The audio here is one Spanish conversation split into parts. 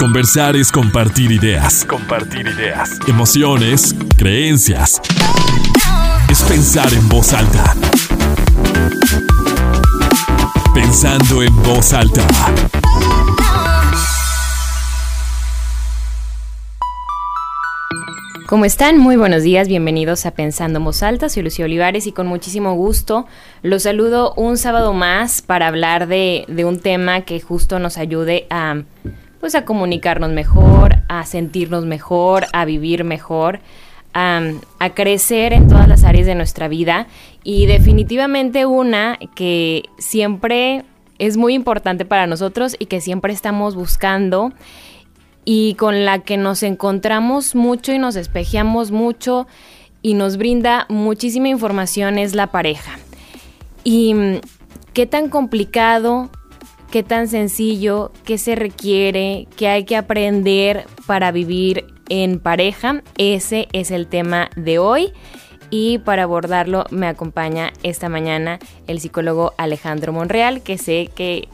Conversar es compartir ideas. Compartir ideas. Emociones, creencias. Es pensar en voz alta. Pensando en voz alta. ¿Cómo están? Muy buenos días, bienvenidos a Pensando en Voz Alta. Soy Lucía Olivares y con muchísimo gusto los saludo un sábado más para hablar de, de un tema que justo nos ayude a pues a comunicarnos mejor, a sentirnos mejor, a vivir mejor, a, crecer en todas las áreas de nuestra vida y definitivamente una que siempre es muy importante para nosotros y que siempre estamos buscando y con la que nos encontramos mucho y nos espejeamos mucho y nos brinda muchísima información es la pareja. Y mm, qué tan complicado qué tan sencillo, qué se requiere, qué hay que aprender para vivir en pareja. Ese es el tema de hoy. Y para abordarlo me acompaña esta mañana el psicólogo Alejandro Monreal, que sé que,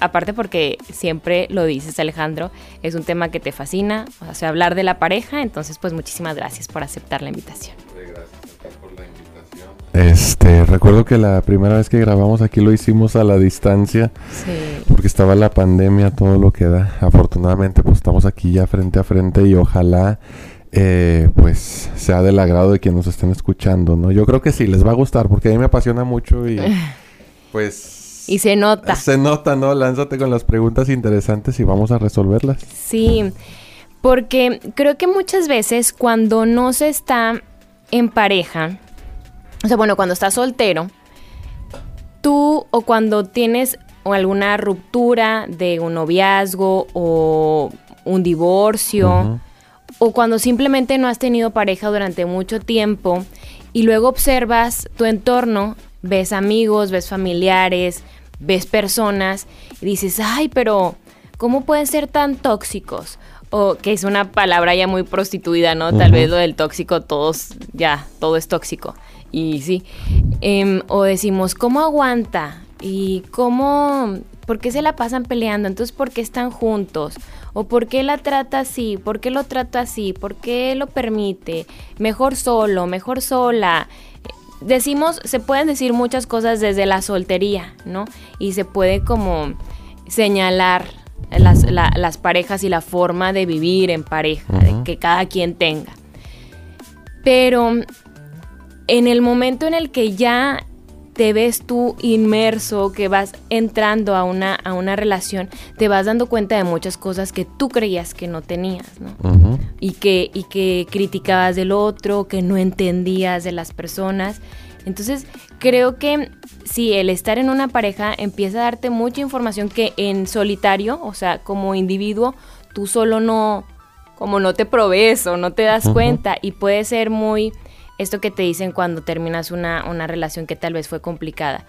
aparte porque siempre lo dices Alejandro, es un tema que te fascina, o sea, hablar de la pareja, entonces pues muchísimas gracias por aceptar la invitación. Este, recuerdo que la primera vez que grabamos aquí lo hicimos a la distancia. Porque estaba la pandemia, todo lo que da. Afortunadamente, pues estamos aquí ya frente a frente y ojalá eh, pues sea del agrado de quienes nos estén escuchando, ¿no? Yo creo que sí, les va a gustar porque a mí me apasiona mucho y pues... Y se nota. Se nota, ¿no? Lánzate con las preguntas interesantes y vamos a resolverlas. Sí, porque creo que muchas veces cuando no se está en pareja, o sea, bueno, cuando estás soltero, tú o cuando tienes alguna ruptura de un noviazgo o un divorcio, o cuando simplemente no has tenido pareja durante mucho tiempo y luego observas tu entorno, ves amigos, ves familiares, ves personas y dices, ay, pero ¿cómo pueden ser tan tóxicos? O que es una palabra ya muy prostituida, ¿no? Tal vez lo del tóxico, todos, ya, todo es tóxico. Y sí, em, o decimos, ¿cómo aguanta? ¿Y cómo, por qué se la pasan peleando? Entonces, ¿por qué están juntos? ¿O por qué la trata así? ¿Por qué lo trata así? ¿Por qué lo permite? Mejor solo, mejor sola. Decimos, se pueden decir muchas cosas desde la soltería, ¿no? Y se puede como señalar las, las parejas y la forma de vivir en pareja, que cada quien tenga. Pero en el momento en el que ya te ves tú inmerso, que vas entrando a una, a una relación, te vas dando cuenta de muchas cosas que tú creías que no tenías, ¿no? y, que, y que criticabas del otro, que no entendías de las personas. Entonces, creo que si el estar en una pareja empieza a darte mucha información que en solitario, o sea, como individuo, tú solo no, como no te provees o no te das cuenta y puede ser muy esto que te dicen cuando terminas una, una relación que tal vez fue complicada.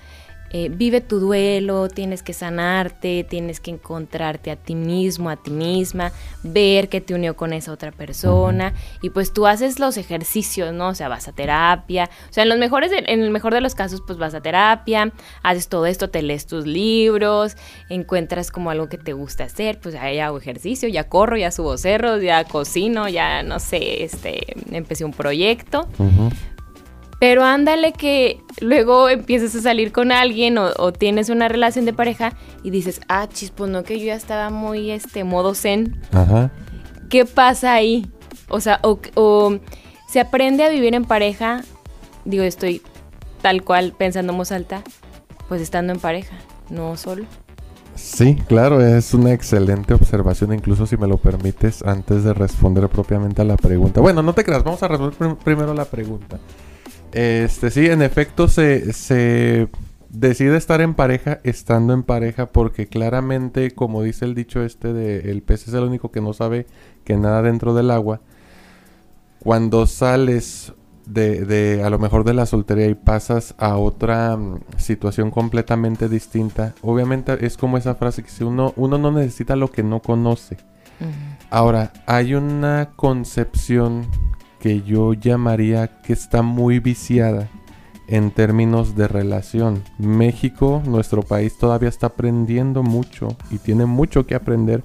Eh, vive tu duelo, tienes que sanarte, tienes que encontrarte a ti mismo, a ti misma, ver que te unió con esa otra persona y pues tú haces los ejercicios, ¿no? O sea, vas a terapia, o sea, en los mejores, en el mejor de los casos pues vas a terapia, haces todo esto, te lees tus libros, encuentras como algo que te gusta hacer, pues ahí hago ejercicio, ya corro, ya subo cerros, ya cocino, ya no sé, este, empecé un proyecto. Pero ándale que luego empiezas a salir con alguien o, tienes una relación de pareja y dices, ah, chis, pues no, que yo ya estaba muy, este, modo zen. Ajá. ¿Qué pasa ahí? O sea, o, se aprende a vivir en pareja, digo, estoy tal cual pensando en alta, pues estando en pareja, no solo. Sí, claro, es una excelente observación, incluso si me lo permites, antes de responder propiamente a la pregunta. Bueno, no te creas, vamos a resolver primero la pregunta. Este, sí, en efecto se, decide estar en pareja estando en pareja porque claramente, como dice el dicho este de el pez es el único que no sabe que nada dentro del agua, cuando sales de, de a lo mejor de la soltería y pasas a otra mm, situación completamente distinta, obviamente es como esa frase que si uno, uno no necesita lo que no conoce. Ahora, hay una concepción que yo llamaría que está muy viciada en términos de relación. México, nuestro país, todavía está aprendiendo mucho y tiene mucho que aprender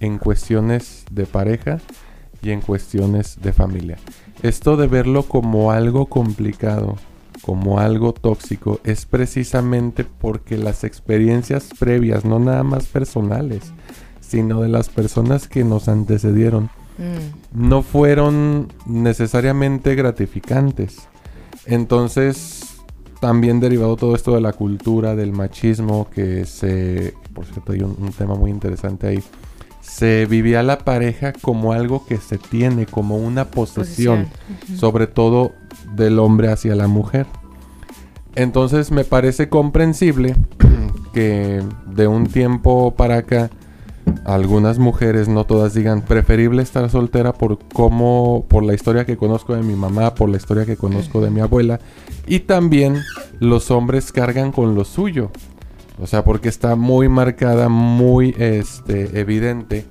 en cuestiones de pareja y en cuestiones de familia. Esto de verlo como algo complicado, como algo tóxico, es precisamente porque las experiencias previas, no nada más personales, sino de las personas que nos antecedieron, mm. no fueron necesariamente gratificantes. Entonces, también derivado todo esto de la cultura, del machismo, que se, por cierto, hay un, tema muy interesante ahí, se vivía la pareja como algo que se tiene, como una posesión, sobre todo del hombre hacia la mujer. Entonces me parece comprensible que de un tiempo para acá algunas mujeres, no todas digan, preferible estar soltera por cómo, por la historia que conozco de mi mamá, por la historia que conozco de mi abuela. Y también los hombres cargan con lo suyo. O sea, porque está muy marcada, muy este, evidente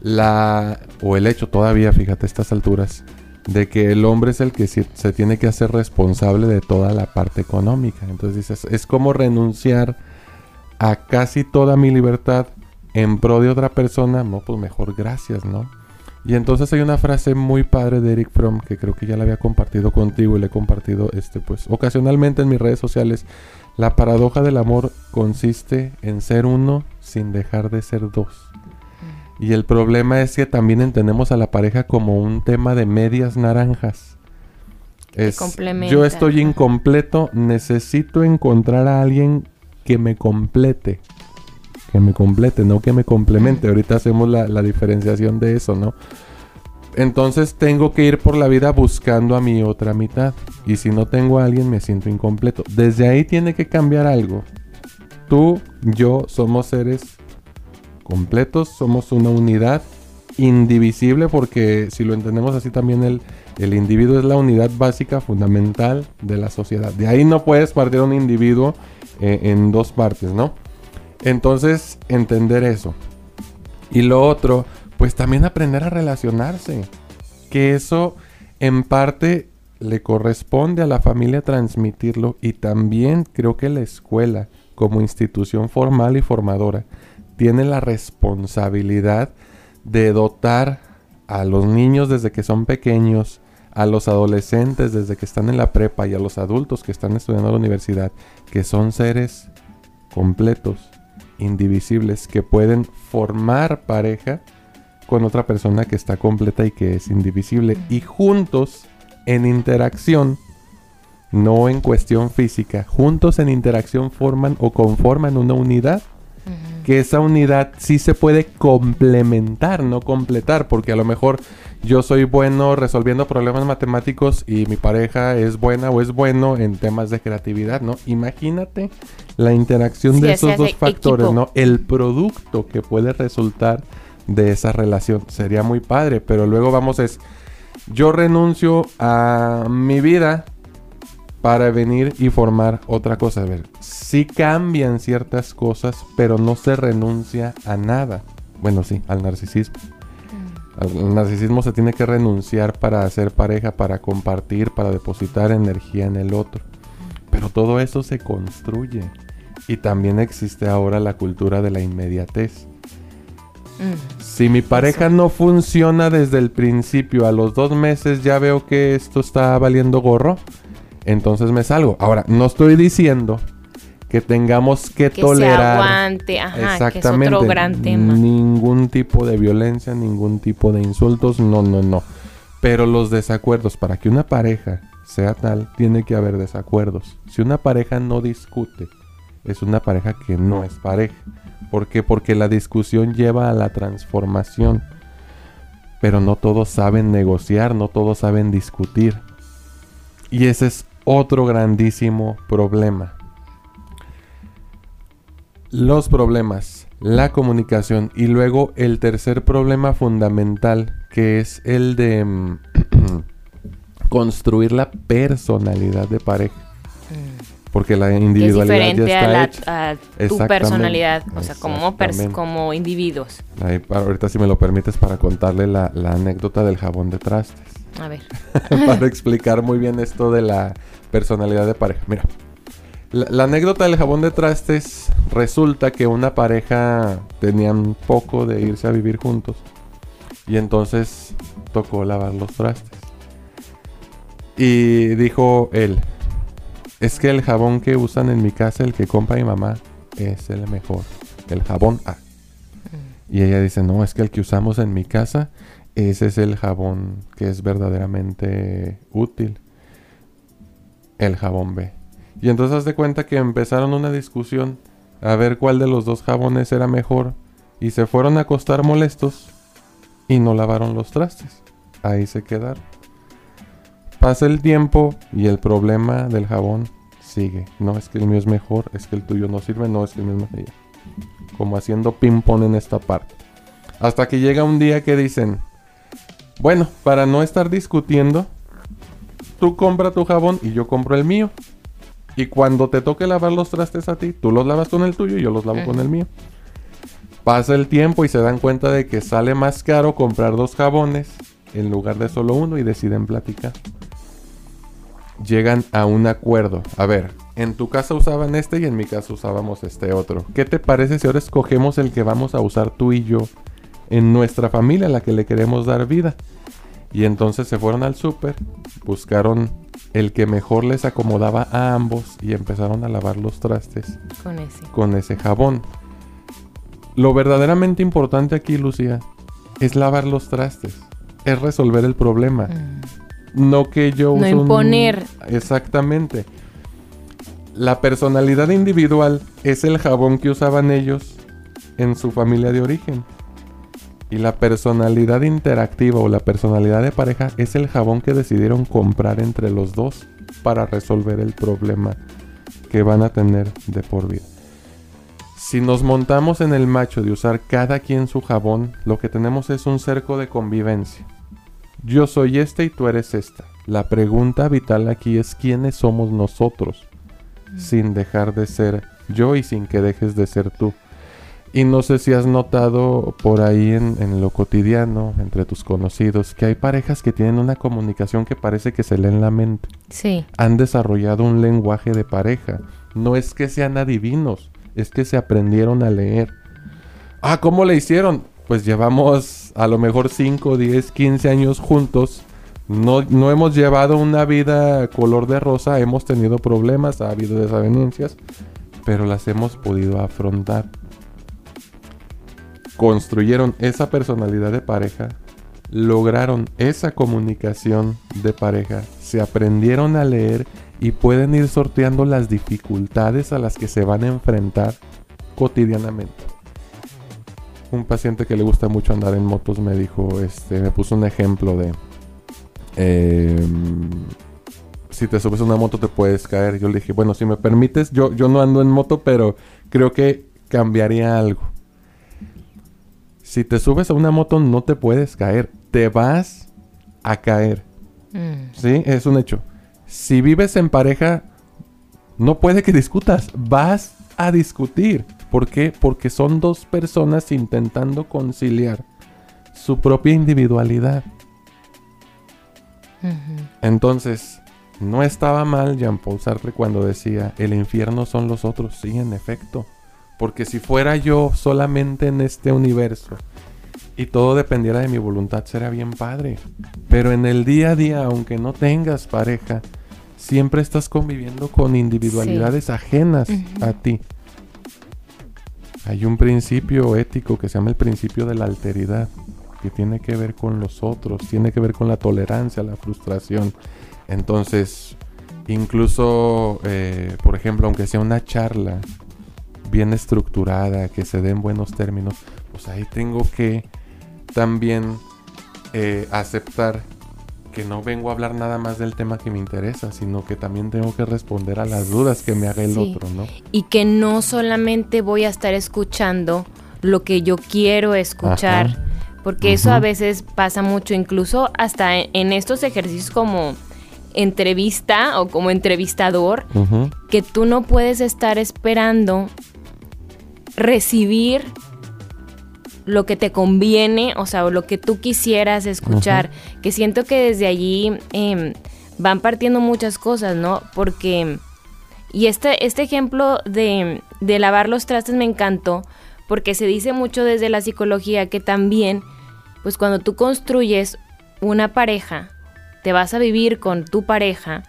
la, o el hecho todavía, fíjate, a estas alturas, de que el hombre es el que se, se tiene que hacer responsable de toda la parte económica. Entonces dices, es como renunciar a casi toda mi libertad en pro de otra persona, no, pues mejor gracias, ¿no? Y entonces hay una frase muy padre de Eric Fromm que creo que ya la había compartido contigo y le he compartido este pues ocasionalmente en mis redes sociales. La paradoja del amor consiste en ser uno sin dejar de ser dos. Mm. Y el problema es que también entendemos a la pareja como un tema de medias naranjas. Es, yo estoy incompleto, necesito encontrar a alguien que me complete que me complete, no que me complemente. Ahorita hacemos la, diferenciación de eso, ¿no? Entonces tengo que ir por la vida buscando a mi otra mitad. Y si no tengo a alguien me siento incompleto. Desde ahí tiene que cambiar algo. Tú, yo somos seres completos, somos una unidad indivisible porque si lo entendemos así también el, el individuo es la unidad básica fundamental de la sociedad. De ahí no puedes partir un individuo eh, en dos partes, ¿no? Entonces, entender eso. Y lo otro, pues también aprender a relacionarse. Que eso en parte le corresponde a la familia transmitirlo y también creo que la escuela como institución formal y formadora tiene la responsabilidad de dotar a los niños desde que son pequeños, a los adolescentes desde que están en la prepa y a los adultos que están estudiando en la universidad, que son seres completos, indivisibles que pueden formar pareja con otra persona que está completa y que es indivisible. Y juntos, en interacción, no en cuestión física, juntos en interacción forman o conforman una unidad que esa unidad sí se puede complementar, no completar, porque a lo mejor yo soy bueno resolviendo problemas matemáticos y mi pareja es buena o es bueno en temas de creatividad, ¿no? Imagínate la interacción de esos dos factores, ¿no? El producto que puede resultar de esa relación. Sería muy padre, pero luego vamos es, yo renuncio a mi vida para venir y formar otra cosa. A ver, sí cambian ciertas cosas, pero no se renuncia a nada. Bueno, sí, al narcisismo. Mm. Al, narcisismo se tiene que renunciar para hacer pareja, para compartir, para depositar energía en el otro. Pero todo eso se construye. Y también existe ahora la cultura de la inmediatez. Mm. Si mi pareja no funciona desde el principio, a los dos meses ya veo que esto está valiendo gorro entonces me salgo. Ahora, no estoy diciendo que tengamos que, tolerar aguante, exactamente otro gran tema. ningún tipo de violencia, ningún tipo de insultos, no, no, no. Pero los desacuerdos, para que una pareja sea tal, tiene que haber desacuerdos. Si una pareja no discute, es una pareja que no es pareja. ¿Por qué? Porque la discusión lleva a la transformación. Pero no todos saben negociar, no todos saben discutir. Y ese es otro grandísimo problema. Los problemas, la comunicación y luego el tercer problema fundamental que es el de mm, construir la personalidad de pareja. Porque la individualidad es ya está a, a tu personalidad, o sea, como, como individuos. ahorita si me lo permites para contarle la, la anécdota del jabón de trastes. A ver. para explicar muy bien esto de la personalidad de pareja. Mira, La, la anécdota del jabón de trastes resulta que una pareja tenían poco de irse a vivir juntos y entonces tocó lavar los trastes. Y dijo él, es que el jabón que usan en mi casa, el que compra mi mamá, es el mejor. El jabón A. Y ella dice, no, es que el que usamos en mi casa, ese es el jabón que es verdaderamente útil. El jabón B. Y entonces haz de cuenta que empezaron una discusión a ver cuál de los dos jabones era mejor. Y se fueron a acostar molestos y no lavaron los trastes. Ahí se quedaron. Pasa el tiempo y el problema del jabón sigue. No es que el mío es mejor, es que el tuyo no sirve, no es que el mío es mejor. Como haciendo ping-pong en esta parte. Hasta que llega un día que dicen, bueno, para no estar discutiendo, tú compra tu jabón y yo compro el mío. Y cuando te toque lavar los trastes a ti, tú los lavas con el tuyo y yo los lavo con el mío. Pasa el tiempo y se dan cuenta de que sale más caro comprar dos jabones en lugar de solo uno y deciden platicar llegan a un acuerdo. A ver, en tu casa usaban este y en mi casa usábamos este otro. ¿Qué te parece si ahora escogemos el que vamos a usar tú y yo en nuestra familia, a la que le queremos dar vida? Y entonces se fueron al súper, buscaron el que mejor les acomodaba a ambos y empezaron a lavar los trastes Con ese. con ese jabón. Lo verdaderamente importante aquí, Lucía, es lavar los trastes, es resolver el problema. Mm. No que yo No un- imponer. Exactamente. La personalidad individual es el jabón que usaban ellos en su familia de origen. Y la personalidad interactiva o la personalidad de pareja es el jabón que decidieron comprar entre los dos para resolver el problema que van a tener de por vida. Si nos montamos en el macho de usar cada quien su jabón, lo que tenemos es un cerco de convivencia. Yo soy este y tú eres esta. La pregunta vital aquí es quiénes somos nosotros, sin dejar de ser yo y sin que dejes de ser tú. Y no sé si has notado por ahí en, en lo cotidiano, entre tus conocidos, que hay parejas que tienen una comunicación que parece que se leen la mente. Sí. Han desarrollado un lenguaje de pareja. No es que sean adivinos, es que se aprendieron a leer. Ah, ¿cómo le hicieron? Pues llevamos a lo mejor 5, 10, 15 años juntos. No, no hemos llevado una vida color de rosa, hemos tenido problemas, ha habido desavenencias, pero las hemos podido afrontar. Construyeron esa personalidad de pareja, lograron esa comunicación de pareja, se aprendieron a leer y pueden ir sorteando las dificultades a las que se van a enfrentar cotidianamente un paciente que le gusta mucho andar en motos me dijo, este, me puso un ejemplo de, em, si te subes a una moto te puedes caer. Yo le dije, bueno, si me permites, yo, yo no ando en moto, pero creo que cambiaría algo. Si te subes a una moto no te puedes caer, te vas a caer. Mm. ¿Sí? Es un hecho. Si vives en pareja, no puede que discutas, vas a discutir. ¿Por qué? Porque son dos personas intentando conciliar su propia individualidad. Entonces, no estaba mal Jean-Paul Sartre cuando decía, el infierno son los otros. Sí, en efecto. Porque si fuera yo solamente en este universo y todo dependiera de mi voluntad, sería bien padre. Pero en el día a día, aunque no tengas pareja, siempre estás conviviendo con individualidades ajenas a ti. Hay un principio ético que se llama el principio de la alteridad, que tiene que ver con los otros, tiene que ver con la tolerancia, la frustración. Entonces, incluso, eh, por ejemplo, aunque sea una charla bien estructurada, que se den buenos términos, pues ahí tengo que también eh, aceptar que no vengo a hablar nada más del tema que me interesa, sino que también tengo que responder a las dudas que me haga el Sí. otro, ¿no? Y que no solamente voy a estar escuchando lo que yo quiero escuchar, Ajá. porque eso a veces pasa mucho, incluso hasta en, en estos ejercicios como entrevista o como entrevistador, que tú no puedes estar esperando recibir lo que te conviene, o sea, o lo que tú quisieras escuchar, que siento que desde allí em, van partiendo muchas cosas, ¿no? Porque Y este, este ejemplo de, de lavar los trastes me encantó porque se dice mucho desde la psicología que también, pues cuando tú construyes una pareja, te vas a vivir con tu pareja,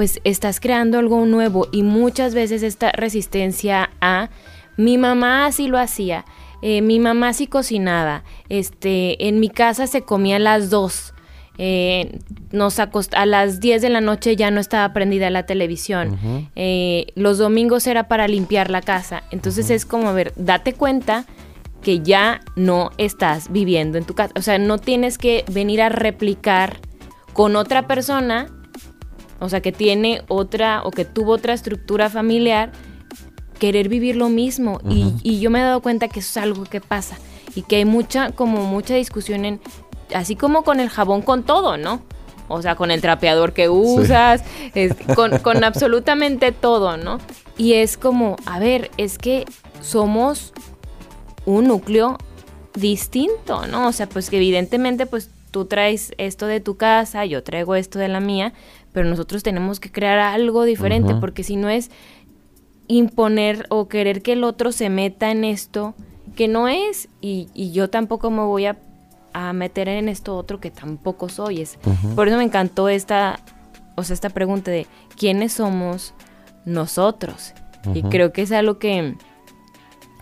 pues estás creando algo nuevo y muchas veces esta resistencia a mi mamá así lo hacía, eh, mi mamá sí cocinaba, este, en mi casa se comía las dos. Eh, nos a las 10 de la noche ya no estaba prendida la televisión. Eh, los domingos era para limpiar la casa. Entonces es como, a ver, date cuenta que ya no estás viviendo en tu casa. O sea, no tienes que venir a replicar con otra persona, o sea, que tiene otra o que tuvo otra estructura familiar, querer vivir lo mismo. y, y, yo me he dado cuenta que eso es algo que pasa y que hay mucha, como mucha discusión en así como con el jabón, con todo, ¿no? O sea, con el trapeador que usas, con, absolutamente todo, ¿no? Y es como, a ver, es que somos un núcleo distinto, ¿no? O sea, pues que evidentemente, pues tú traes esto de tu casa, yo traigo esto de la mía, pero nosotros tenemos que crear algo diferente, porque si no es imponer o querer que el otro se meta en esto que no es, y, y yo tampoco me voy a a meter en esto otro que tampoco soy. Es, Por eso me encantó esta, o sea, esta pregunta de quiénes somos nosotros. Y creo que es algo que,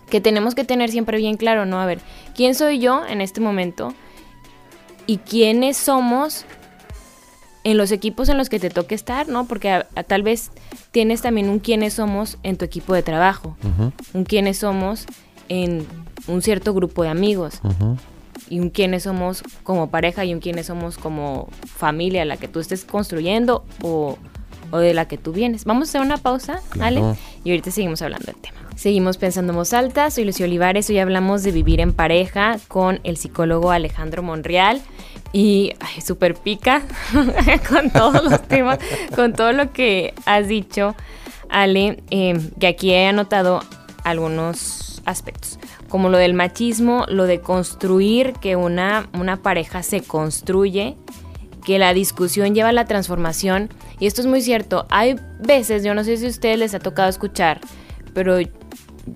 que tenemos que tener siempre bien claro, ¿no? A ver, ¿quién soy yo en este momento? ¿Y quiénes somos en los equipos en los que te toque estar, ¿no? Porque tal vez tienes también un quiénes somos en tu equipo de trabajo, un quiénes somos en un cierto grupo de amigos, y un quiénes somos como pareja y un quiénes somos como familia, la que tú estés construyendo o, de la que tú vienes. Vamos a hacer una pausa, ¿vale? Y ahorita seguimos hablando del tema. Seguimos pensando en voz alta, soy Lucio Olivares, hoy hablamos de vivir en pareja con el psicólogo Alejandro Monreal y súper pica con todos los temas, con todo lo que has dicho, Ale, eh, que aquí he anotado algunos aspectos como lo del machismo, lo de construir, que una, una pareja se construye, que la discusión lleva a la transformación. Y esto es muy cierto. Hay veces, yo no sé si a ustedes les ha tocado escuchar, pero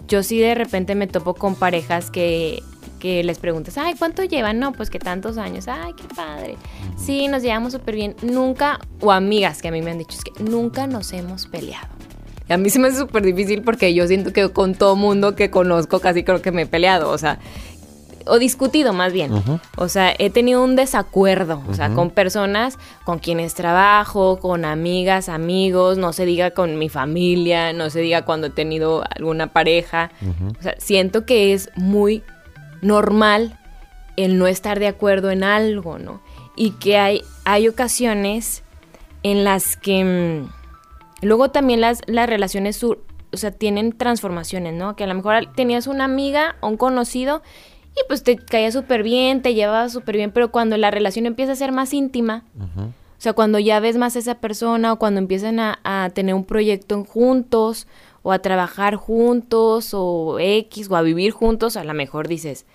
yo sí de repente me topo con parejas que, que les preguntas, ay, ¿cuánto llevan? No, pues que tantos años. Ay, qué padre. Sí, nos llevamos súper bien. Nunca, o amigas que a mí me han dicho, es que nunca nos hemos peleado. Y a mí se me hace súper difícil porque yo siento que con todo mundo que conozco casi creo que me he peleado, o sea, o discutido más bien. O sea, he tenido un desacuerdo, o sea, con personas con quienes trabajo, con amigas, amigos, no se diga con mi familia, no se diga cuando he tenido alguna pareja. O sea, siento que es muy normal el no estar de acuerdo en algo, ¿no? Y que hay, hay ocasiones en las que... Mm, Luego también las, las relaciones, o sea, tienen transformaciones, ¿no? Que a lo mejor tenías una amiga o un conocido y pues te caía súper bien, te llevaba súper bien, pero cuando la relación empieza a ser más íntima, o sea, cuando ya ves más a esa persona o cuando empiezan a, a, tener un proyecto juntos o a trabajar juntos o X o a vivir juntos, a lo mejor dices,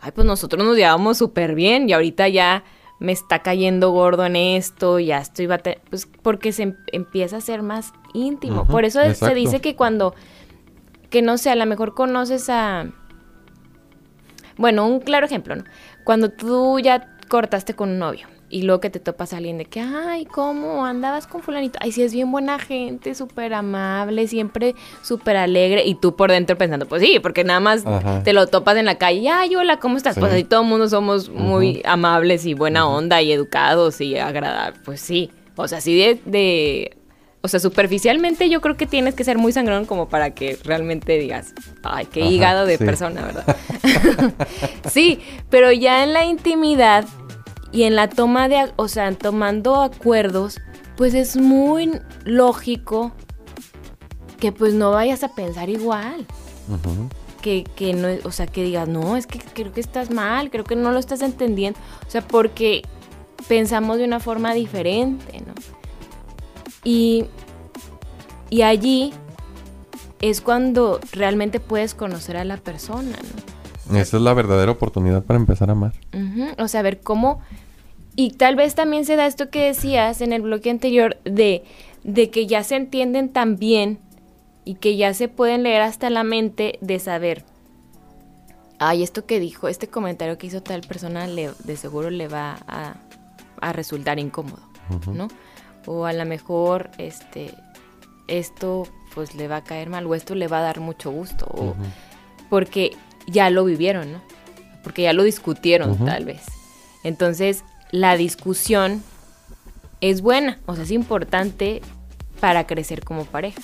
ay, pues nosotros nos llevamos súper bien y ahorita ya me está cayendo gordo en esto, ya estoy pues porque se em-, empieza a ser más íntimo. Por eso se dice que cuando, que no sé, a lo mejor conoces a... Bueno, un claro ejemplo, ¿no? Cuando tú ya cortaste con un novio y luego que te topas a alguien de que, ay, ¿cómo andabas con fulanito? Ay, sí, es bien buena gente, súper amable, siempre súper alegre. Y tú por dentro pensando, pues sí, porque nada más te lo topas en la calle, ay, hola, ¿cómo estás? Pues así todo el mundo somos muy amables y buena onda y educados y agradables. Pues sí, o sea, así de, de... O sea, superficialmente yo creo que tienes que ser muy sangrón como para que realmente digas, ay, qué hígado de persona, ¿verdad? sí, pero ya en la intimidad y en la toma de, o sea, tomando acuerdos, pues es muy lógico que pues no vayas a pensar igual. que, que, no, o sea, que digas, no, es que creo que estás mal, creo que no lo estás entendiendo. O sea, porque pensamos de una forma diferente, ¿no? Y, y allí es cuando realmente puedes conocer a la persona, ¿no? Esa es la verdadera oportunidad para empezar a amar. O sea, ver cómo... Y tal vez también se da esto que decías en el bloque anterior de de que ya se entienden tan bien y que ya se pueden leer hasta la mente de saber, ay, esto que dijo, este comentario que hizo tal persona le, de seguro le va a, a resultar incómodo, ¿no? O a lo mejor este, esto pues le va a caer mal o esto le va a dar mucho gusto, o, porque ya lo vivieron, ¿no? Porque ya lo discutieron tal vez. Entonces, la discusión es buena, o sea, es importante para crecer como pareja.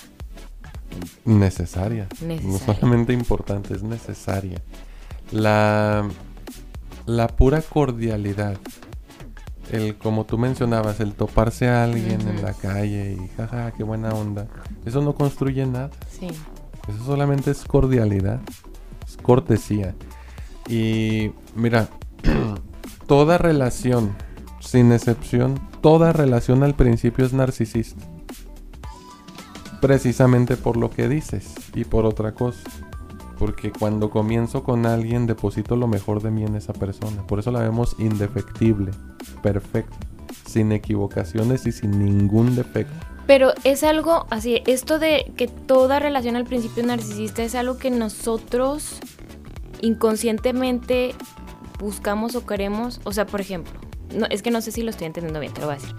Necesaria. No solamente importante, es necesaria. La, la pura cordialidad el como tú mencionabas, el toparse a alguien en la calle y jaja, qué buena onda, eso no construye nada. Sí. Eso solamente es cordialidad, cortesía. Y mira, toda relación, sin excepción, toda relación al principio es narcisista. Precisamente por lo que dices y por otra cosa. Porque cuando comienzo con alguien deposito lo mejor de mí en esa persona. Por eso la vemos indefectible, perfecta, sin equivocaciones y sin ningún defecto. Pero es algo así, esto de que toda relación al principio narcisista es algo que nosotros inconscientemente buscamos o queremos. O sea, por ejemplo, no, es que no sé si lo estoy entendiendo bien, te lo voy a decir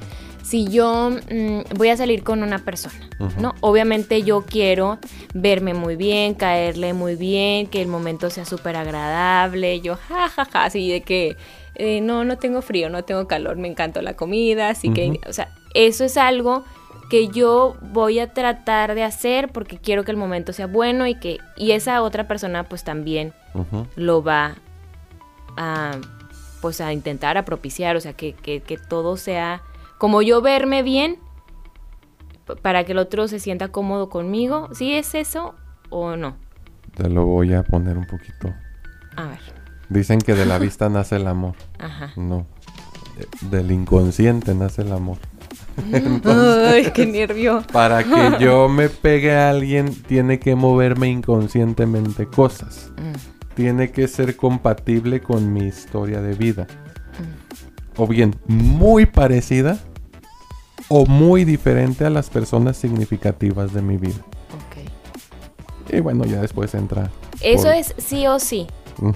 si yo mm, voy a salir con una persona, ¿no? Obviamente yo quiero verme muy bien, caerle muy bien, que el momento sea súper agradable, yo jajaja, ja, ja, así de que eh, no, no tengo frío, no tengo calor, me encanta la comida, así que, o sea, eso es algo que yo voy a tratar de hacer porque quiero que el momento sea bueno y que y esa otra persona pues también lo va a pues a intentar a propiciar, o sea, que, que, que todo sea como yo verme bien para que el otro se sienta cómodo conmigo. ¿Sí es eso o no? Te lo voy a poner un poquito. A ver. Dicen que de la vista nace el amor. Ajá. No. Del inconsciente nace el amor. Ay, qué nervio. Para que yo me pegue a alguien, tiene que moverme inconscientemente cosas. Mm. Tiene que ser compatible con mi historia de vida. Mm. O bien, muy parecida o muy diferente a las personas significativas de mi vida. Ok. Y bueno, ya después entra. Eso es sí o sí.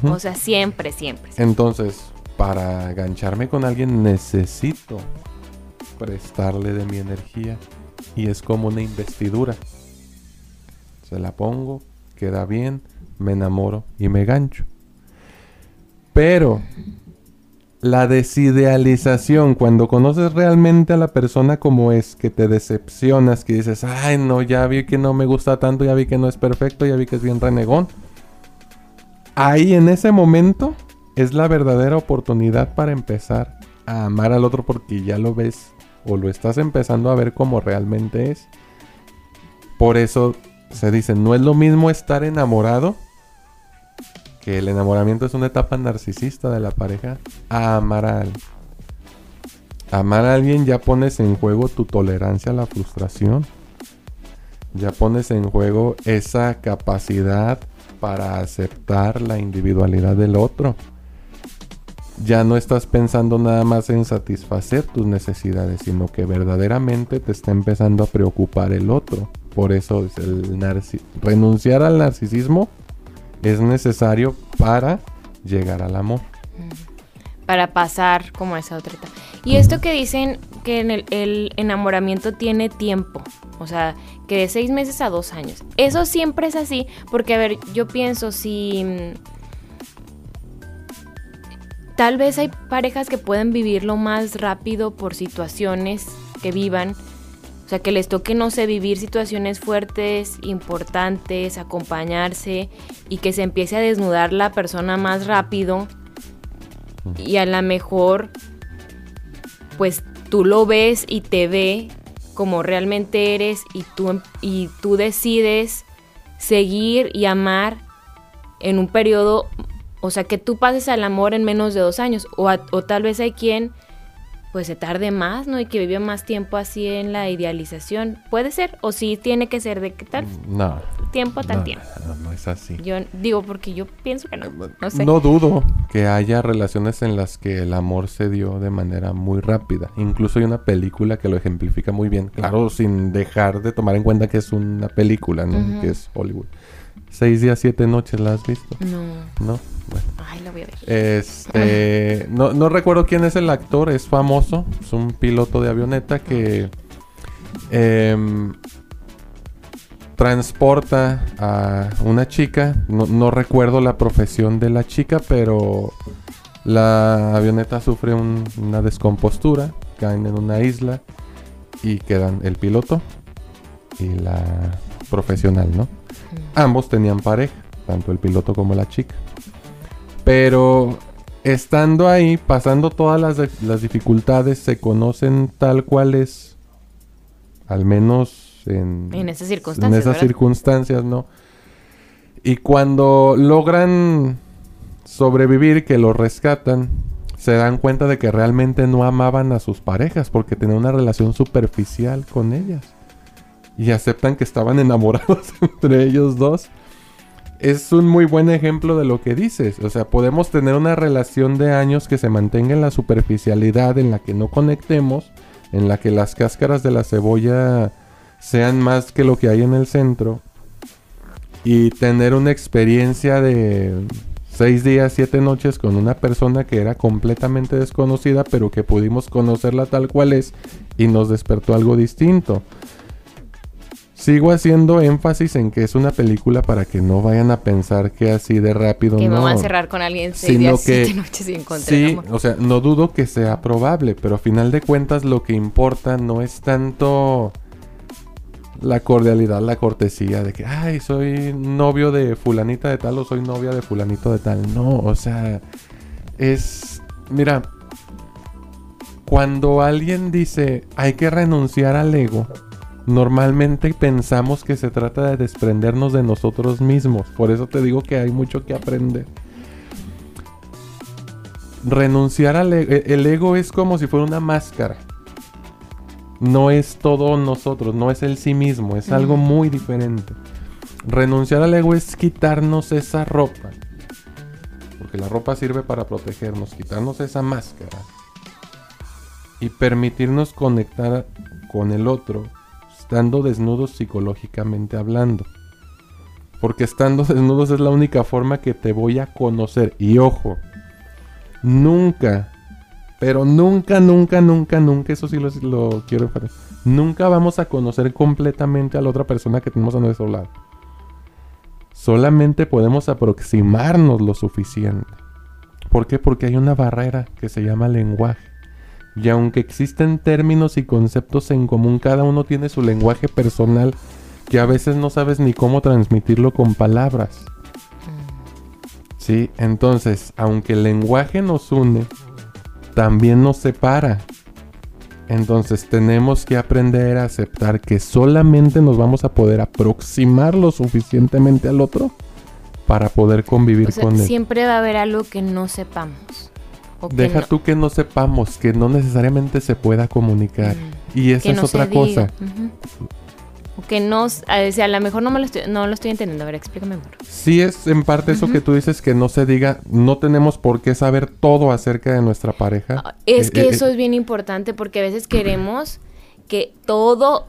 O sea, siempre, siempre, Entonces, para gancharme con alguien necesito prestarle de mi energía. Y es como una investidura. Se la pongo, queda bien, me enamoro y me gancho. Pero la desidealización, cuando conoces realmente a la persona como es, que te decepcionas, que dices, ay no, ya vi que no me gusta tanto, ya vi que no es perfecto, ya vi que es bien renegón. Ahí en ese momento es la verdadera oportunidad para empezar a amar al otro porque ya lo ves o lo estás empezando a ver como realmente es. Por eso se dice, no es lo mismo estar enamorado que el enamoramiento es una etapa narcisista de la pareja amar a alguien. Amar a alguien ya pones en juego tu tolerancia a la frustración. Ya pones en juego esa capacidad para aceptar la individualidad del otro. Ya no estás pensando nada más en satisfacer tus necesidades, sino que verdaderamente te está empezando a preocupar el otro. Por eso es el renunciar al narcisismo es necesario para llegar al amor. Para pasar como a esa otra etapa. Y esto que dicen que en el, enamoramiento tiene tiempo, o sea, que de seis meses a dos años. Eso siempre es así, porque a ver, yo pienso si... Mm, tal vez hay parejas que pueden vivirlo más rápido por situaciones que vivan sea, que les toque, no sé, vivir situaciones fuertes, importantes, acompañarse y que se empiece a desnudar la persona más rápido y a lo mejor, pues tú lo ves y te ve como realmente eres y tú, y tú decides seguir y amar en un periodo, o sea, que tú pases al amor en menos de dos años o, o tal vez hay quien pues se tarde más, ¿no? Y que vive más tiempo así en la idealización. ¿Puede ser? ¿O sí tiene que ser de qué tal? Mm, no, tiempo, tal no, tiempo. No, no es así. Yo digo porque yo pienso que no. No sé. No dudo que haya relaciones en las que el amor se dio de manera muy rápida. Incluso hay una película que lo ejemplifica muy bien. Claro, sin dejar de tomar en cuenta que es una película, ¿no? Que es Hollywood. Seis días, siete noches, ¿la has visto? No. ¿No? Bueno. Ay, la voy a ver. Este, no, no recuerdo quién es el actor, es famoso, es un piloto de avioneta que em, transporta a una chica, no, no recuerdo la profesión de la chica, pero la avioneta sufre un- una descompostura, caen en una isla y quedan el piloto y la profesional, ¿no? Ambos tenían pareja, tanto el piloto como la chica. Pero estando ahí, pasando todas las, las dificultades, se conocen tal cual es, al menos en, En esas en circunstancias. esas ¿verdad? circunstancias, ¿no? Y cuando logran sobrevivir, que lo rescatan, se dan cuenta de que realmente no amaban a sus parejas porque tenían una relación superficial con ellas. Y aceptan que estaban enamorados entre ellos dos. Es un muy buen ejemplo de lo que dices. O sea, podemos tener una relación de años que se mantenga en la superficialidad, en la que no conectemos, en la que las cáscaras de la cebolla sean más que lo que hay en el centro. Y tener una experiencia de seis días, siete noches con una persona que era completamente desconocida, pero que pudimos conocerla tal cual es y nos despertó algo distinto. Sigo haciendo énfasis en que es una película para que no vayan a pensar que así de rápido Que no. van a cerrar con alguien seis Sino días, que- siete noches y Sí, o sea, no dudo que sea probable, pero a final de cuentas lo que importa no es tanto la cordialidad, la cortesía de que, ay, soy novio de fulanita de tal o soy novia de fulanito de tal. No, o sea, es, mira, cuando alguien dice hay que renunciar al ego, normalmente pensamos que se trata de desprendernos de nosotros mismos. Por eso te digo que hay mucho que aprender renunciar al ego. El ego es como si fuera una máscara. No es todo nosotros, no es el sí mismo, es algo muy diferente. Renunciar al ego es quitarnos esa ropa. Porque la ropa sirve para protegernos, quitarnos esa máscara. Y permitirnos conectar con el otro, estando desnudos psicológicamente hablando. Porque estando desnudos es la única forma que te voy a conocer. Y ojo, nunca, pero nunca, nunca, nunca, nunca, eso sí lo, lo quiero enfatizar, Nunca vamos a conocer completamente a la otra persona que tenemos a nuestro lado. Solamente podemos aproximarnos lo suficiente. ¿Por qué? Porque hay una barrera que se llama lenguaje. Y aunque existen términos y conceptos en común, cada uno tiene su lenguaje personal que a veces no sabes ni cómo transmitirlo con palabras. Sí, entonces, aunque el lenguaje nos une, también nos separa. Entonces tenemos que aprender a aceptar que solamente nos vamos a poder aproximar lo suficientemente al otro para poder convivir O sea, con él. siempre va a haber algo que no sepamos. O Deja no- tú que no sepamos, que no necesariamente se pueda comunicar. Mm. Y esa que es no otra cosa. O que no, s- a ver, si a lo mejor no me lo estoy, no lo estoy entendiendo. A ver, explícame mejor. Sí es en parte eso que tú dices que no se diga, no tenemos por qué saber todo acerca de nuestra pareja. Ah, Es Eh, que eh, eso eh, es bien importante porque a veces queremos que todo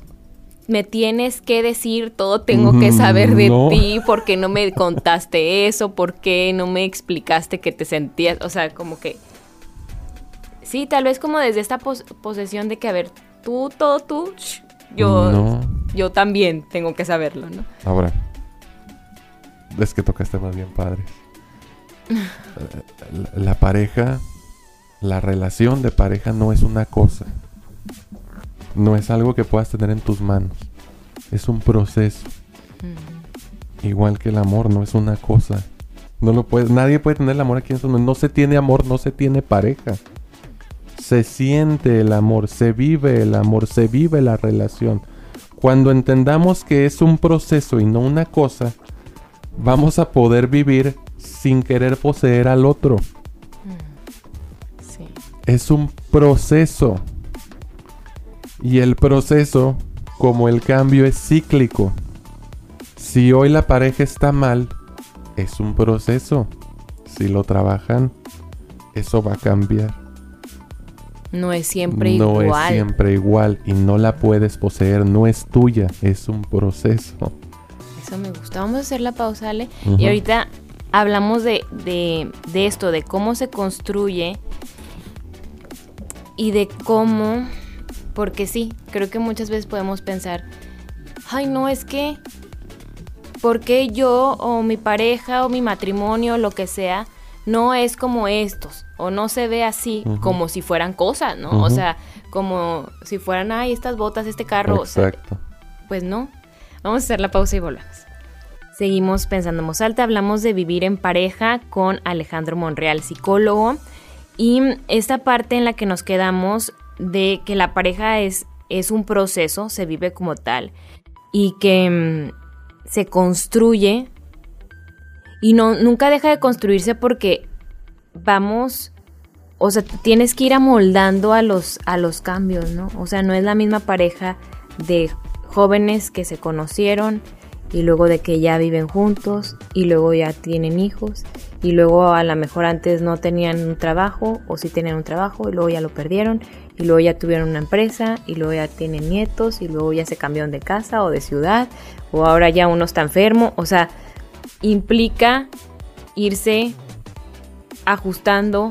me tienes que decir, todo tengo que saber de no. ti, porque no me contaste eso, porque no me explicaste que te sentías, o sea, como que sí, tal vez como desde esta pos- posesión de que a ver, tú todo tú, yo No. yo también tengo que saberlo, ¿no? Ahora, es que tocaste más bien padres. la, la pareja, la relación de pareja no es una cosa. No es algo que puedas tener en tus manos. Es un proceso. Igual que el amor, no es una cosa. No lo puedes, nadie puede tener el amor aquí en manos. No se tiene amor, no se tiene pareja. Se siente el amor, se vive el amor, se vive la relación. Cuando entendamos que es un proceso y no una cosa, vamos a poder vivir sin querer poseer al otro. Sí. Es un proceso. Y el proceso, como el cambio, es cíclico. Si hoy la pareja está mal, es un proceso. Si lo trabajan, eso va a cambiar. No es siempre no igual. es siempre igual y no la puedes poseer, no es tuya, es un proceso. Eso me gusta. Vamos a hacer la pausa, Ale. Y ahorita hablamos de, de, de esto, de cómo se construye y de cómo, porque sí, creo que muchas veces podemos pensar, ay no, es que, ¿por qué yo o mi pareja o mi matrimonio, lo que sea, no es como estos? O no se ve así, como si fueran cosas, ¿no? O sea, como si fueran, ay, estas botas, este carro. o sea, Exacto. pues no. Vamos a hacer la pausa y volvemos. Seguimos pensando en voz alta. Hablamos de vivir en pareja con Alejandro Monreal, psicólogo. Y esta parte en la que nos quedamos de que la pareja es, es un proceso, se vive como tal. Y que mm, se construye. Y no, nunca deja de construirse porque vamos. O sea, tienes que ir amoldando a los, a los cambios, ¿no? O sea, no es la misma pareja de jóvenes que se conocieron y luego de que ya viven juntos y luego ya tienen hijos y luego a lo mejor antes no tenían un trabajo o sí tenían un trabajo y luego ya lo perdieron y luego ya tuvieron una empresa y luego ya tienen nietos y luego ya se cambiaron de casa o de ciudad o ahora ya uno está enfermo, o sea, implica irse ajustando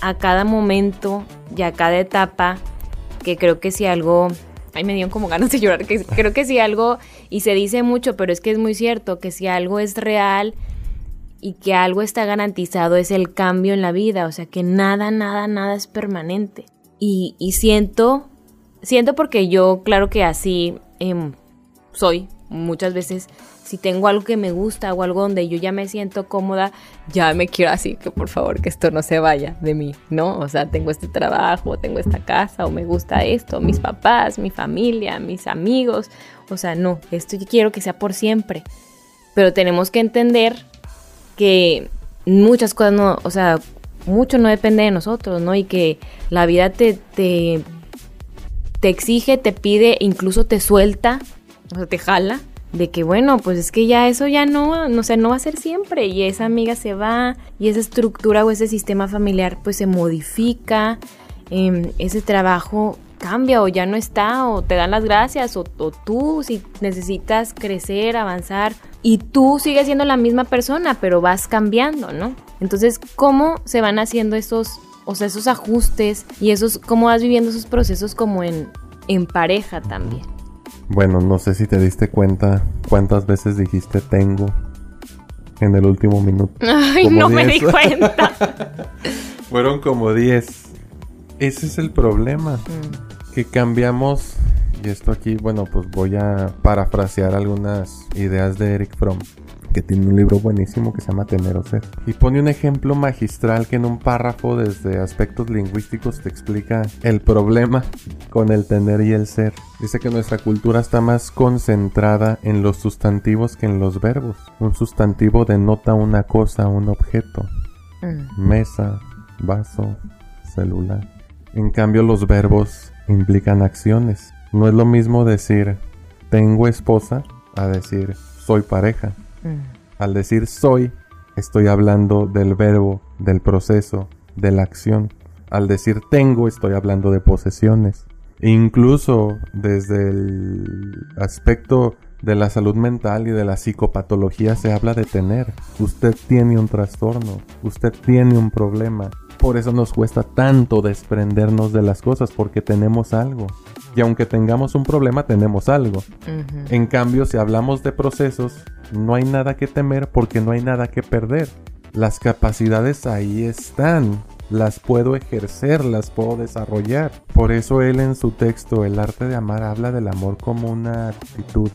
a cada momento y a cada etapa que creo que si algo Ay, me dieron como ganas de llorar. Que creo que si algo, y se dice mucho, pero es que es muy cierto, que si algo es real y que algo está garantizado es el cambio en la vida. O sea, que nada, nada, nada es permanente. Y, y siento, siento porque yo, claro que así em, soy muchas veces. Si tengo algo que me gusta o algo donde yo ya me siento cómoda, ya me quiero así, que por favor que esto no se vaya de mí, ¿no? O sea, tengo este trabajo, tengo esta casa, o me gusta esto, mis papás, mi familia, mis amigos. O sea, no, esto yo quiero que sea por siempre. Pero tenemos que entender que muchas cosas no, o sea, mucho no depende de nosotros, ¿no? Y que la vida te, te, te exige, te pide, incluso te suelta, o sea, te jala de que bueno, pues es que ya eso ya no, no sé, no va a ser siempre y esa amiga se va y esa estructura o ese sistema familiar pues se modifica, eh, ese trabajo cambia o ya no está o te dan las gracias o, o, tú si necesitas crecer, avanzar y tú sigues siendo la misma persona pero vas cambiando, ¿no? Entonces, ¿cómo se van haciendo esos, o sea, esos ajustes y esos, cómo vas viviendo esos procesos como en, en pareja también? Bueno, no sé si te diste cuenta cuántas veces dijiste tengo en el último minuto. Ay, Como no me di 10. cuenta. Fueron como 10. Ese es el problema. Que cambiamos. Y esto aquí, bueno, pues voy a parafrasear algunas ideas de Eric Fromm. Que tiene un libro buenísimo que se llama Tener o Ser. Y pone un ejemplo magistral que en un párrafo desde aspectos lingüísticos te explica el problema con el tener y el ser. Dice que nuestra cultura está más concentrada en los sustantivos que en los verbos. Un sustantivo denota una cosa, un objeto Mm. mesa, vaso, celular. En cambio los verbos implican acciones. No es lo mismo decir tengo esposa a decir soy pareja. Mm. Al decir soy, estoy hablando del verbo, del proceso, de la acción. Al decir tengo, estoy hablando de posesiones. Incluso desde el aspecto de la salud mental y de la psicopatología se habla de tener. Usted tiene un trastorno, usted tiene un problema. Por eso nos cuesta tanto desprendernos de las cosas, porque tenemos algo. Y aunque tengamos un problema, tenemos algo. En cambio, si hablamos de procesos, no hay nada que temer porque no hay nada que perder. Las capacidades ahí están. Las puedo ejercer, las puedo desarrollar. Por eso él en su texto, El arte de amar, habla del amor como una actitud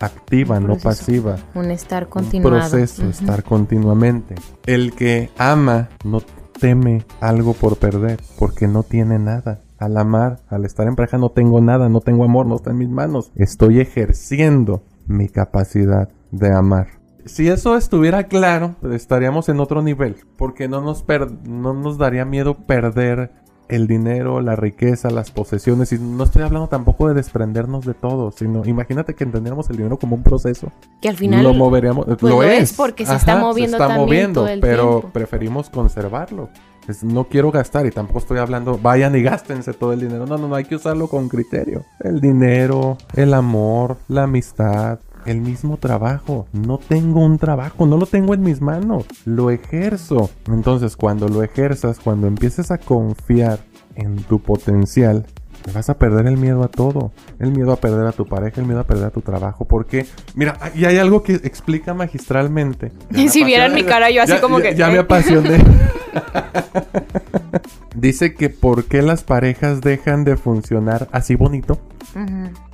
activa, Un no proceso. pasiva. Un estar Un continuado. proceso, Ujú. estar continuamente. El que ama no teme algo por perder, porque no tiene nada. Al amar, al estar en pareja, no tengo nada, no tengo amor, no está en mis manos. Estoy ejerciendo mi capacidad de amar. Si eso estuviera claro, estaríamos en otro nivel, porque no nos, per- no nos daría miedo perder el dinero, la riqueza, las posesiones. Y no estoy hablando tampoco de desprendernos de todo, sino imagínate que entendiéramos el dinero como un proceso. Que al final lo moveríamos. pues lo, lo es. es porque se está moviendo se está también moviendo, todo el pero tiempo. preferimos conservarlo. Es- no quiero gastar y tampoco estoy hablando, vayan y gástense todo el dinero. No, no, no, hay que usarlo con criterio. El dinero, el amor, la amistad, el mismo trabajo. No tengo un trabajo, no lo tengo en mis manos, lo ejerzo. Entonces, cuando lo ejerzas, cuando empieces a confiar en tu potencial, te vas a perder el miedo a todo. El miedo a perder a tu pareja, el miedo a perder a tu trabajo. Porque, mira, y hay algo que explica magistralmente. Me Si vieran mi cara, yo así ya- como ya- que, Ya me ¿eh? apasioné. Dice que por qué las parejas dejan de funcionar así bonito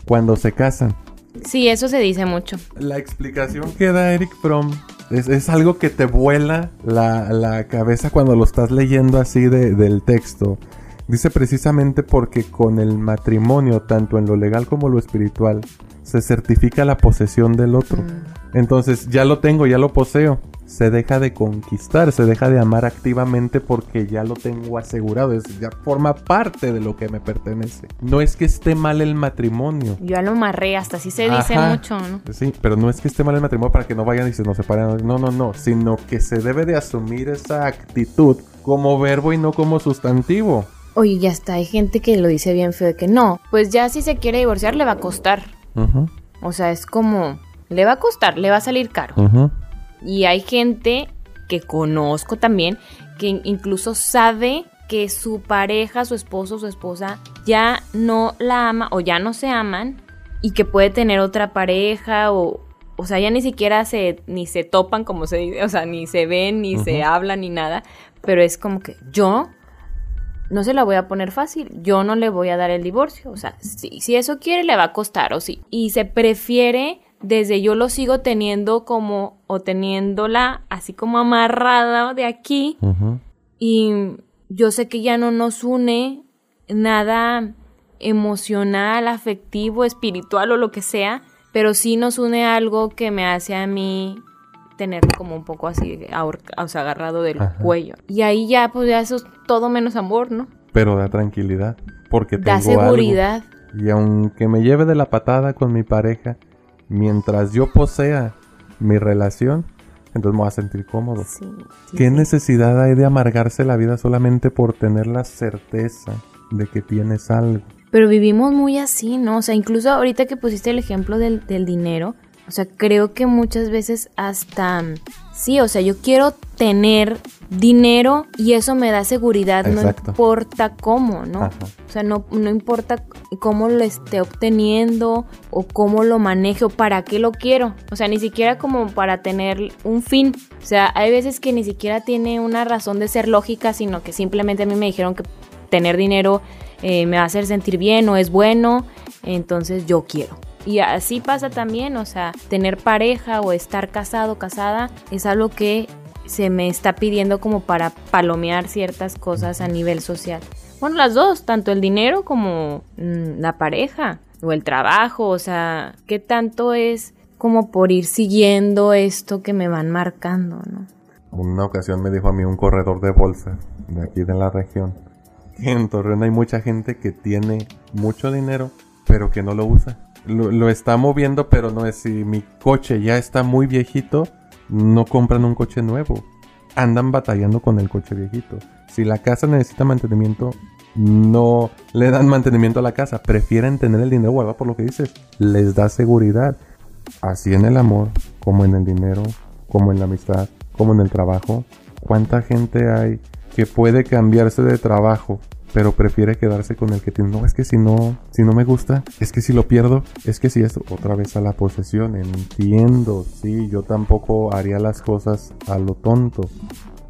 cuando se casan. Sí, eso se dice mucho. La explicación que da Eric Fromm es, es algo que te vuela la, la cabeza cuando lo estás leyendo así de- del texto. Dice precisamente porque con el matrimonio, tanto en lo legal como lo espiritual, se certifica la posesión del otro. Entonces ya lo tengo, ya lo poseo. Se deja de conquistar, se deja de amar activamente porque ya lo tengo asegurado. Es, ya forma parte de lo que me pertenece. No es que esté mal el matrimonio. Yo ya lo amarré, hasta así se dice Ajá. mucho, ¿no? Sí, pero no es que esté mal el matrimonio para que no vayan y se nos separen. No, no, no. Sino que se debe de asumir esa actitud como verbo y no como sustantivo. Oye, ya está, hay gente que lo dice bien feo de que no, pues ya si se quiere divorciar le va a costar. O sea, es como, le va a costar, le va a salir caro. Y hay gente que conozco también que in- incluso sabe que su pareja, su esposo, su esposa ya no la ama o ya no se aman y que puede tener otra pareja o o sea, ya ni siquiera se ni se topan como se dice, o sea, ni se ven, ni se hablan ni nada, pero es como que yo no se la voy a poner fácil, yo no le voy a dar el divorcio, o sea, si, si eso quiere le va a costar o sí. Y se prefiere, desde yo lo sigo teniendo como, o teniéndola así como amarrada de aquí, y yo sé que ya no nos une nada emocional, afectivo, espiritual o lo que sea, pero sí nos une algo que me hace a mí tener como un poco así, ahorca- o sea, agarrado del Ajá. cuello. Y ahí ya, pues ya eso es todo menos amor, ¿no? Pero da tranquilidad. Porque Da tengo algo. seguridad. Y aunque me lleve de la patada con mi pareja, mientras yo posea mi relación, entonces me voy a sentir cómodo. Sí, sí, ¿Qué sí. necesidad hay de amargarse la vida solamente por tener la certeza de que tienes algo? Pero vivimos muy así, ¿no? O sea, incluso ahorita que pusiste el ejemplo del, del dinero, o sea, creo que muchas veces hasta, sí, o sea, yo quiero tener dinero y eso me da seguridad, Exacto. no importa cómo, ¿no? Ajá. O sea, no, no importa cómo lo esté obteniendo o cómo lo maneje o para qué lo quiero. O sea, ni siquiera como para tener un fin. O sea, hay veces que ni siquiera tiene una razón de ser lógica, sino que simplemente a mí me dijeron que tener dinero eh, me va a hacer sentir bien o es bueno, entonces yo quiero. Y así pasa también, o sea, tener pareja o estar casado, casada, es algo que se me está pidiendo como para palomear ciertas cosas a nivel social. Bueno, las dos, tanto el dinero como mm, la pareja o el trabajo, o sea, ¿qué tanto es como por ir siguiendo esto que me van marcando, no? Una ocasión me dijo a mí un corredor de bolsa de aquí de la región. que En Torreón hay mucha gente que tiene mucho dinero, pero que no lo usa. Lo, está moviendo, pero no es si mi coche ya está muy viejito, no compran un coche nuevo. Andan batallando con el coche viejito. Si la casa necesita mantenimiento, no le dan mantenimiento a la casa. Prefieren tener el dinero guardado por lo que dices. Les da seguridad. Así en el amor, como en el dinero, como en la amistad, como en el trabajo. ¿Cuánta gente hay que puede cambiarse de trabajo, pero prefiere quedarse con el que tiene? No, es que si no, si no me gusta, es que si lo pierdo, es que si esto, otra vez a la posesión. Entiendo, sí, yo tampoco haría las cosas a lo tonto.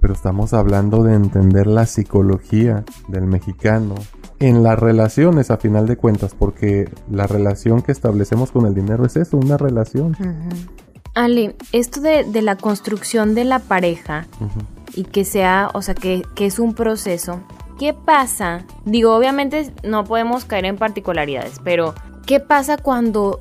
Pero estamos hablando de entender la psicología del mexicano en las relaciones a final de cuentas, porque la relación que establecemos con el dinero es eso, una relación. Ale, esto de, de la construcción de la pareja y que sea, o sea, que, que es un proceso. ¿Qué pasa? Digo, obviamente no podemos caer en particularidades, pero ¿qué pasa cuando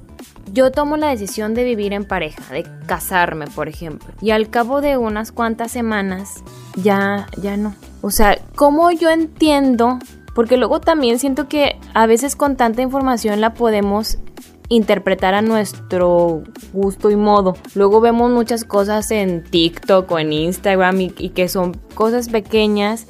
yo tomo la decisión de vivir en pareja, de casarme, por ejemplo, y al cabo de unas cuantas semanas ya ya no? O sea, ¿cómo yo entiendo Porque luego también siento que a veces con tanta información la podemos interpretar a nuestro gusto y modo. Luego vemos muchas cosas en TikTok o en Instagram y, que son cosas pequeñas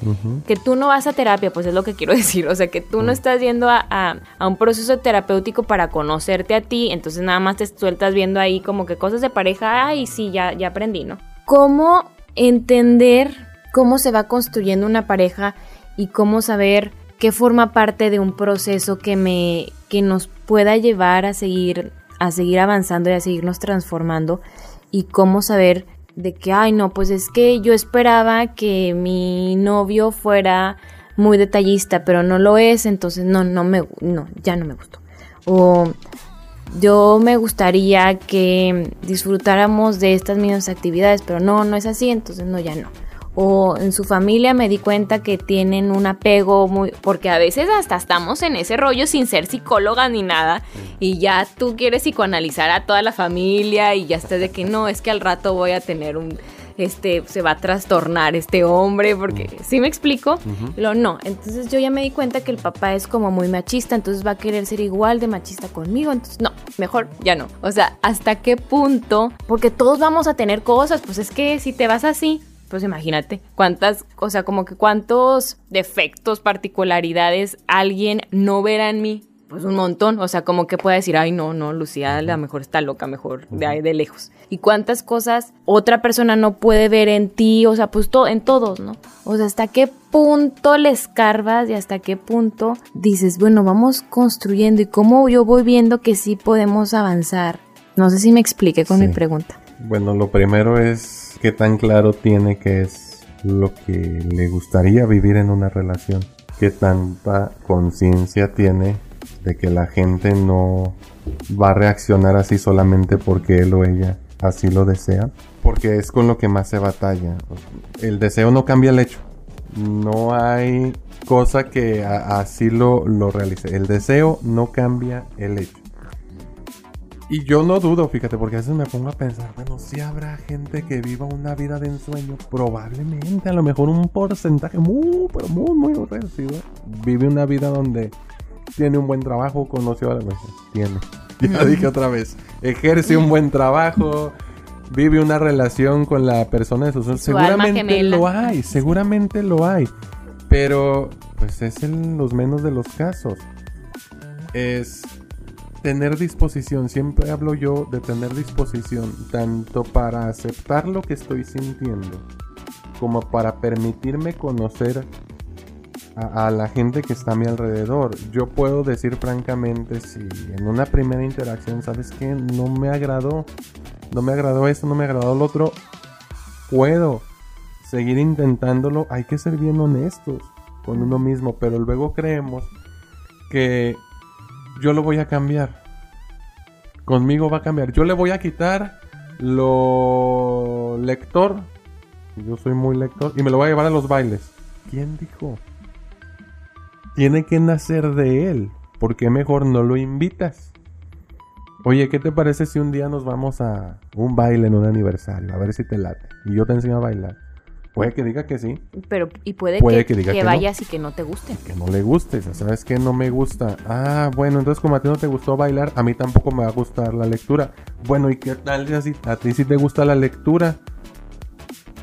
que tú no vas a terapia, pues es lo que quiero decir. O sea, que tú no estás yendo a, un proceso terapéutico para conocerte a ti, entonces nada más te sueltas viendo ahí como que cosas de pareja, ay, sí, ya, ya aprendí, ¿no? ¿Cómo entender cómo se va construyendo una pareja y cómo saber qué forma parte de un proceso que me que nos pueda llevar a seguir a seguir avanzando y a seguirnos transformando y cómo saber de que ay no pues es que yo esperaba que mi novio fuera muy detallista pero no lo es entonces no no me no ya no me gustó o yo me gustaría que disfrutáramos de estas mismas actividades pero no no es así entonces no ya no o en su familia me di cuenta que tienen un apego muy porque a veces hasta estamos en ese rollo sin ser psicóloga ni nada y ya tú quieres psicoanalizar a toda la familia y ya estás de que no, es que al rato voy a tener un este se va a trastornar este hombre porque ¿sí me explico? Lo no, entonces yo ya me di cuenta que el papá es como muy machista, entonces va a querer ser igual de machista conmigo, entonces no, mejor ya no. O sea, ¿hasta qué punto? Porque todos vamos a tener cosas, pues es que si te vas así, pues imagínate cuántas, o sea, como que cuántos defectos, particularidades alguien no verá en mí. Pues un montón, o sea, como que pueda decir, ay, no, no, Lucía a lo mejor está loca, mejor de ahí de lejos. Y cuántas cosas otra persona no puede ver en ti, o sea, pues todo, en todos, ¿no? O sea, hasta qué punto le escarbas y hasta qué punto dices, bueno, vamos construyendo y cómo yo voy viendo que sí podemos avanzar. No sé si me expliqué con mi pregunta. Bueno, lo primero es qué tan claro tiene que es lo que le gustaría vivir en una relación. Qué tanta conciencia tiene de que la gente no va a reaccionar así solamente porque él o ella así lo desea. Porque es con lo que más se batalla. El deseo no cambia el hecho. No hay cosa que así lo, lo realice. El deseo no cambia el hecho. Y yo no dudo, fíjate, porque a veces me pongo a pensar, bueno, si habrá gente que viva una vida de ensueño, probablemente, a lo mejor un porcentaje muy, pero muy, muy reducido, vive una vida donde tiene un buen trabajo, conoció a la tiene. Ya dije otra vez, ejerce un buen trabajo, vive una relación con la persona de sus sueños. Seguramente lo hay, seguramente lo hay. Pero, pues es en los menos de los casos. Es tener disposición, siempre hablo yo de tener disposición, tanto para aceptar lo que estoy sintiendo, como para permitirme conocer a, la gente que está a mi alrededor. Yo puedo decir francamente si en una primera interacción, ¿sabes qué? No me agradó, no me agradó esto, no me agradó lo otro, puedo seguir intentándolo, hay que ser bien honestos con uno mismo, pero luego creemos que yo lo voy a cambiar. Conmigo va a cambiar. Yo le voy a quitar lo lector. Yo soy muy lector. Y me lo voy a llevar a los bailes. ¿Quién dijo? Tiene que nacer de él. ¿Por qué mejor no lo invitas? Oye, ¿qué te parece si un día nos vamos a un baile en un aniversario? A ver si te late. Y yo te enseño a bailar. Puede que diga que sí. Pero, y puede, que, que, vayas y que no te guste. Que no le guste. ¿Sabes qué? No me gusta. Ah, bueno, entonces como a ti no te gustó bailar, a mí tampoco me va a gustar la lectura. Bueno, ¿y qué tal si a ti sí te gusta la lectura?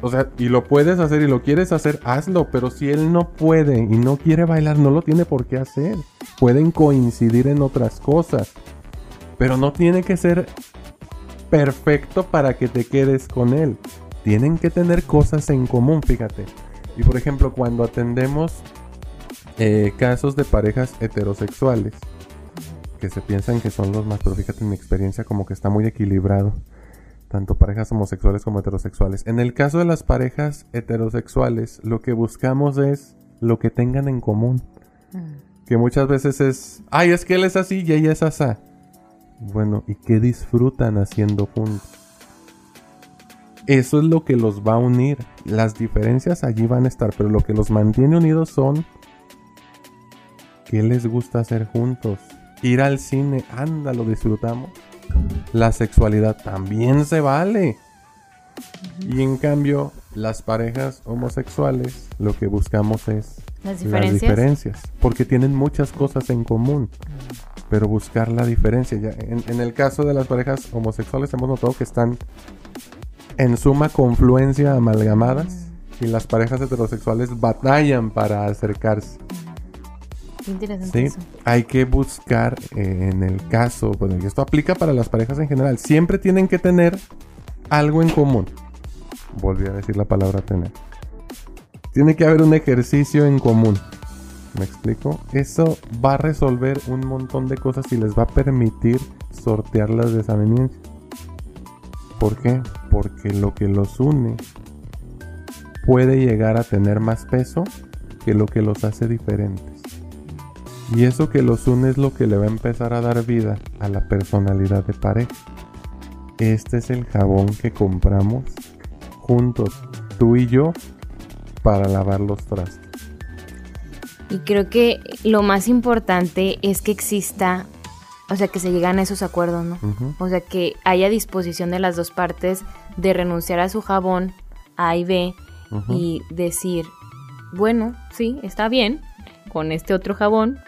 O sea, y lo puedes hacer y lo quieres hacer, hazlo. Pero si él no puede y no quiere bailar, no lo tiene por qué hacer. Pueden coincidir en otras cosas. Pero no tiene que ser perfecto para que te quedes con él tienen que tener cosas en común, fíjate. Y por ejemplo, cuando atendemos eh, casos de parejas heterosexuales, que se piensan que son los más, pero fíjate en mi experiencia como que está muy equilibrado, tanto parejas homosexuales como heterosexuales. En el caso de las parejas heterosexuales, lo que buscamos es lo que tengan en común. Mm. Que muchas veces es, ay, es que él es así y ella es asá. Bueno, ¿y qué disfrutan haciendo juntos? Eso es lo que los va a unir. Las diferencias allí van a estar, pero lo que los mantiene unidos son qué les gusta hacer juntos. Ir al cine, anda, lo disfrutamos. La sexualidad también se vale. Y en cambio, las parejas homosexuales lo que buscamos es Las diferencias. diferencias, porque tienen muchas cosas en común. Pero buscar la diferencia. Ya, en, en el caso de las parejas homosexuales hemos notado que están en suma confluencia amalgamadas y las parejas heterosexuales batallan para acercarse. Qué interesante ¿sí? eso. Hay que buscar eh, en el caso, bueno, y esto aplica para las parejas en general, siempre tienen que tener algo en común. Volví a decir la palabra tener. Tiene que haber un ejercicio en común. ¿Me explico? Eso va a resolver un montón de cosas y les va a permitir sortear las desavenencias. ¿Por qué? Porque lo que los une puede llegar a tener más peso que lo que los hace diferentes. Y eso que los une es lo que le va a empezar a dar vida a la personalidad de pareja. Este es el jabón que compramos juntos, tú y yo, para lavar los trastos. Y creo que lo más importante es que exista, o sea, que se llegan a esos acuerdos, ¿no? O sea, que haya disposición de las dos partes de renunciar a su jabón A y B y decir, bueno, sí, está bien, con este otro jabón,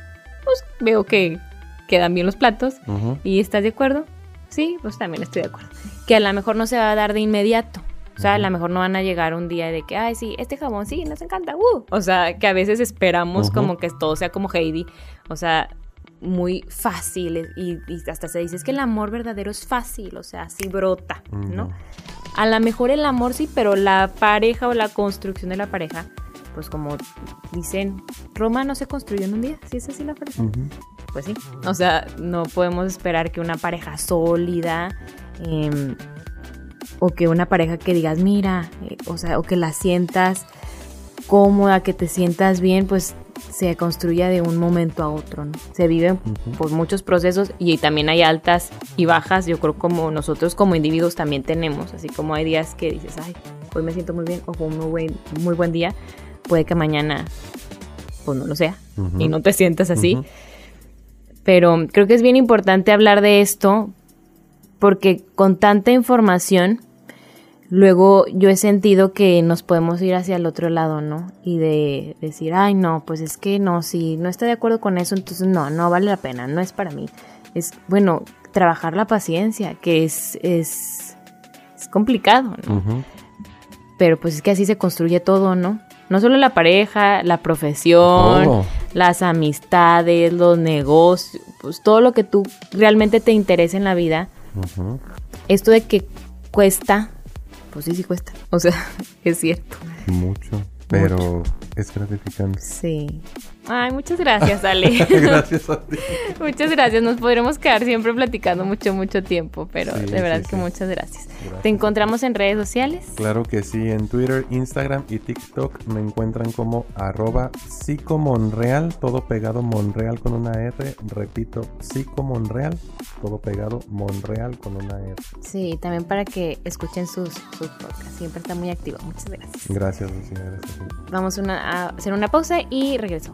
pues veo que quedan bien los platos y estás de acuerdo. Sí, pues también estoy de acuerdo. Que a lo mejor no se va a dar de inmediato. O sea, a lo mejor no van a llegar un día de que, ay, sí, este jabón sí, nos encanta. uh". O sea, que a veces esperamos como que todo sea como Heidi. O sea, muy fácil. Y, y hasta se dice, es que el amor verdadero es fácil. O sea, así brota, ¿no? A lo mejor el amor sí, pero la pareja o la construcción de la pareja, pues como dicen, Roma no se construyó en un día. ¿Sí es así la pareja? Pues sí. O sea, no podemos esperar que una pareja sólida em, o que una pareja que digas, mira, eh, o sea, o que la sientas cómoda, que te sientas bien, pues se construya de un momento a otro, ¿no? Se viven Ujú. por muchos procesos y también hay altas y bajas, yo creo como nosotros como individuos también tenemos, así como hay días que dices, ay, hoy me siento muy bien o fue un muy buen, muy buen día, puede que mañana pues no lo sea Ujú. y no te sientas así Ujú. pero creo que es bien importante hablar de esto porque con tanta información, luego yo he sentido que nos podemos ir hacia el otro lado, ¿no? Y de decir, ay, no, pues es que no, si no estoy de acuerdo con eso, entonces no, no vale la pena, no es para mí. Es, bueno, trabajar la paciencia, que es, es, es complicado, ¿no? Pero pues es que así se construye todo, ¿no? No solo la pareja, la profesión, las amistades, los negocios, pues todo lo que tú realmente te interesa en la vida. Esto de que cuesta, pues sí, sí cuesta. O sea, es cierto. Mucho. Pero es gratificante. Sí. Ay, muchas gracias, Ale. Gracias a ti. muchas gracias. Nos podremos quedar siempre platicando mucho, mucho tiempo, pero Sí, de verdad sí, que sí. muchas gracias. Gracias. Te encontramos en redes sociales. Claro que sí, en Twitter, Instagram y TikTok me encuentran como arroba psicomonreal, todo pegado Monreal con una R, repito, psicomonreal, todo pegado Monreal con una R. Sí, también para que escuchen sus, sus podcasts. Siempre está muy activo. Muchas gracias. Gracias, Lucía, gracias. Vamos una- a hacer una pausa y regreso,